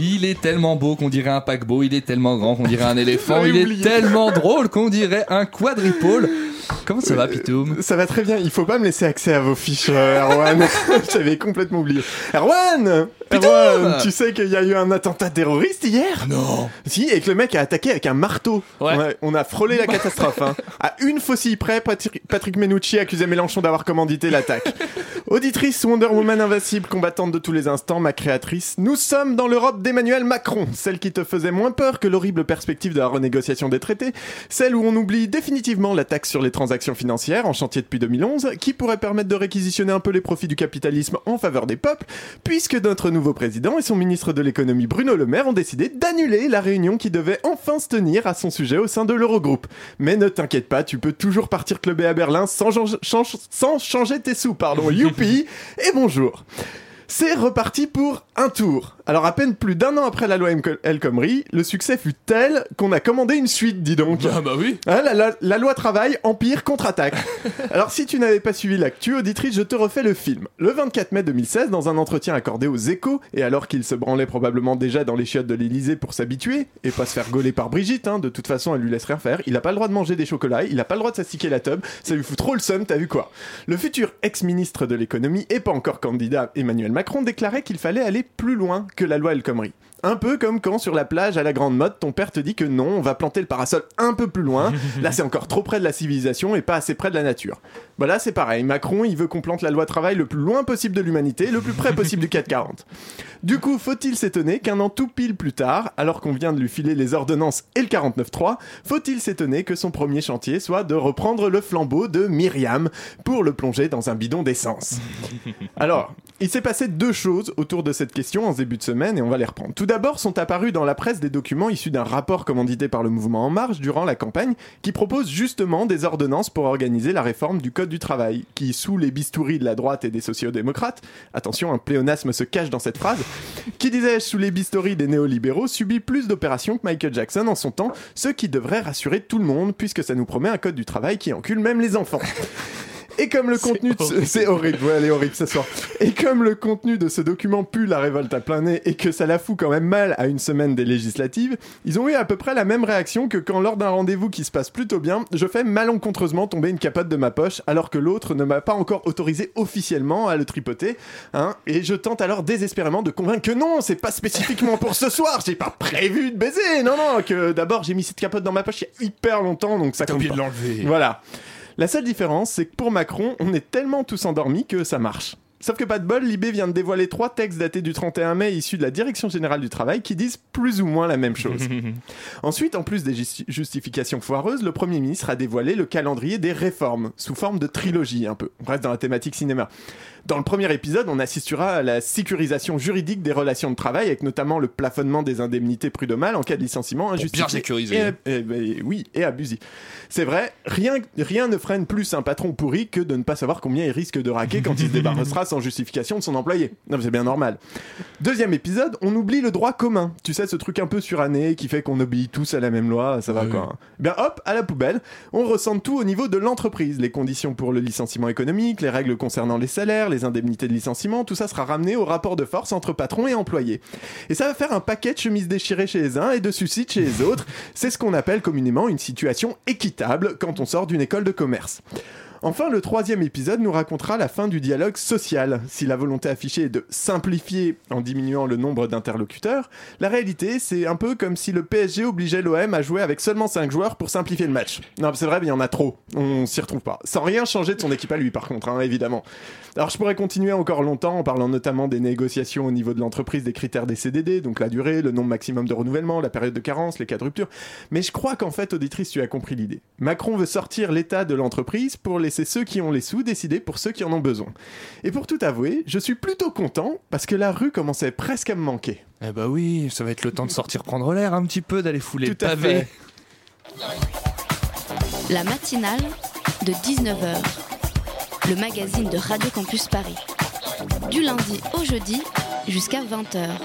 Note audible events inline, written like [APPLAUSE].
Il est tellement beau qu'on dirait un paquebot, il est tellement grand qu'on dirait un [LAUGHS] éléphant, il J'avais est tellement drôle qu'on dirait un quadripôle. Comment ça va, Pitoum Ça va très bien, il faut pas me laisser accès à vos fiches, euh, Erwan. [LAUGHS] J'avais complètement oublié. Erwan Erwan, tu sais qu'il y a eu un attentat terroriste hier Non. Si, et que le mec a attaqué avec un marteau. Ouais. On, a, on a frôlé la [LAUGHS] catastrophe. Hein. À une faucille près, Patrick, Patrick Menucci accusait Mélenchon d'avoir commandité l'attaque. Auditrice Wonder Woman invincible, combattante de tous les instants, ma créatrice, nous sommes dans l'Europe d'Emmanuel Macron, celle qui te faisait moins peur que l'horrible perspective de la renégociation des traités, celle où on oublie définitivement la taxe sur les transactions financières, en chantier depuis 2011, qui pourrait permettre de réquisitionner un peu les profits du capitalisme en faveur des peuples, puisque notre nouveau président et son ministre de l'économie Bruno Le Maire ont décidé d'annuler la réunion qui devait enfin se tenir à son sujet au sein de l'Eurogroupe. Mais ne t'inquiète pas, tu peux toujours partir clubber à Berlin sans, change- change- sans changer tes sous, pardon, et bonjour. C'est reparti pour un tour. Alors à peine plus d'un an après la loi El Khomri, le succès fut tel qu'on a commandé une suite, dis donc. Ah bah oui. Hein, la, la- la loi travail, empire, contre-attaque. [LAUGHS] Alors si tu n'avais pas suivi l'actu, auditrice, je te refais le film. Le 24 mai 2016, dans un entretien accordé aux échos, et alors qu'il se branlait probablement déjà dans les chiottes de l'Elysée pour s'habituer, et pas se faire gauler par Brigitte, hein, de toute façon elle lui laisse rien faire, il a pas le droit de manger des chocolats, il a pas le droit de s'astiquer la tub, ça lui fout trop le seum, t'as vu quoi Le futur ex-ministre de l'économie, et pas encore candidat Emmanuel Macron, déclarait qu'il fallait aller plus loin que la loi El Khomri. Un peu comme quand sur la plage à la grande mode, ton père te dit que non, on va planter le parasol un peu plus loin. [LAUGHS] Là, c'est encore trop près de la civilisation et pas assez près de la nature. Voilà, c'est pareil. Macron, il veut qu'on plante la loi travail le plus loin possible de l'humanité, le plus près possible du 440. Du coup, faut-il s'étonner qu'un an tout pile plus tard, alors qu'on vient de lui filer les ordonnances et le 49.3, faut-il s'étonner que son premier chantier soit de reprendre le flambeau de Myriam pour le plonger dans un bidon d'essence? Alors, il s'est passé deux choses autour de cette question en début de semaine et on va les reprendre. Tout d'abord, sont apparus dans la presse des documents issus d'un rapport commandité par le mouvement En Marche durant la campagne qui propose justement des ordonnances pour organiser la réforme du Code du travail, qui, sous les bistouris de la droite et des sociodémocrates, attention, un pléonasme se cache dans cette phrase, qui disais-je, sous les bistouris des néolibéraux, subit plus d'opérations que Michael Jackson en son temps, ce qui devrait rassurer tout le monde puisque ça nous promet un Code du travail qui encule même les enfants. Et comme le contenu de ce... c'est horrible, ouais, elle est horrible ce soir. Et comme le contenu de ce document pue la révolte à plein nez et que ça la fout quand même mal à une semaine des législatives, ils ont eu à peu près la même réaction que quand lors d'un rendez-vous qui se passe plutôt bien, je fais malencontreusement tomber une capote de ma poche alors que l'autre ne m'a pas encore autorisé officiellement à le tripoter, hein, et je tente alors désespérément de convaincre que non, c'est pas spécifiquement pour ce soir, j'ai pas prévu de baiser, non non, que d'abord j'ai mis cette capote dans ma poche il y a hyper longtemps donc ça compte pas. de l'enlever. Voilà. La seule différence, c'est que pour Macron, on est tellement tous endormis que ça marche. Sauf que pas de bol, Libé vient de dévoiler trois textes datés du 31 mai issus de la Direction Générale du Travail qui disent plus ou moins la même chose. [LAUGHS] Ensuite, en plus des justi- justifications foireuses, le Premier ministre a dévoilé le calendrier des réformes, sous forme de trilogie un peu. On reste dans la thématique cinéma. Dans le premier épisode, on assistera à la sécurisation juridique des relations de travail, avec notamment le plafonnement des indemnités prud'homales en cas de licenciement injustifié. bien sécuriser. Et, et- et- oui, et abusif. C'est vrai, rien, rien ne freine plus un patron pourri que de ne pas savoir combien il risque de raquer quand il se débarrassera sans justification de son employé. Non, c'est bien normal. Deuxième épisode, on oublie le droit commun. Tu sais, ce truc un peu suranné qui fait qu'on obéit tous à la même loi, ça va Ouais. quoi. hein. Bien hop, à la poubelle, on ressent tout au niveau de l'entreprise. Les conditions pour le licenciement économique, les règles concernant les salaires, les indemnités de licenciement, tout ça sera ramené au rapport de force entre patron et employé. Et ça va faire un paquet de chemises déchirées chez les uns et de suicides chez les autres. C'est ce qu'on appelle communément une situation équitable quand on sort d'une école de commerce. Enfin, le troisième épisode nous racontera la fin du dialogue social. Si la volonté affichée est de simplifier en diminuant le nombre d'interlocuteurs, la réalité, c'est un peu comme si le PSG obligeait l'OM à jouer avec seulement 5 joueurs pour simplifier le match. Non, c'est vrai, mais il y en a trop. On s'y retrouve pas. Sans rien changer de son équipe à lui, par contre, hein, évidemment. Alors, je pourrais continuer encore longtemps en parlant notamment des négociations au niveau de l'entreprise, des critères des CDD, donc la durée, le nombre maximum de renouvellement, la période de carence, les cas de rupture. Mais je crois qu'en fait, auditrice, tu as compris l'idée. Macron veut sortir l'état de l'entreprise pour laisser ceux qui ont les sous décider pour ceux qui en ont besoin. Et pour tout avouer, je suis plutôt content parce que la rue commençait presque à me manquer. Eh bah oui, ça va être le temps de sortir prendre l'air un petit peu, d'aller fouler Tout le à pavé. fait. La matinale de 19h. Le magazine de Radio Campus Paris. Du lundi au jeudi jusqu'à 20h.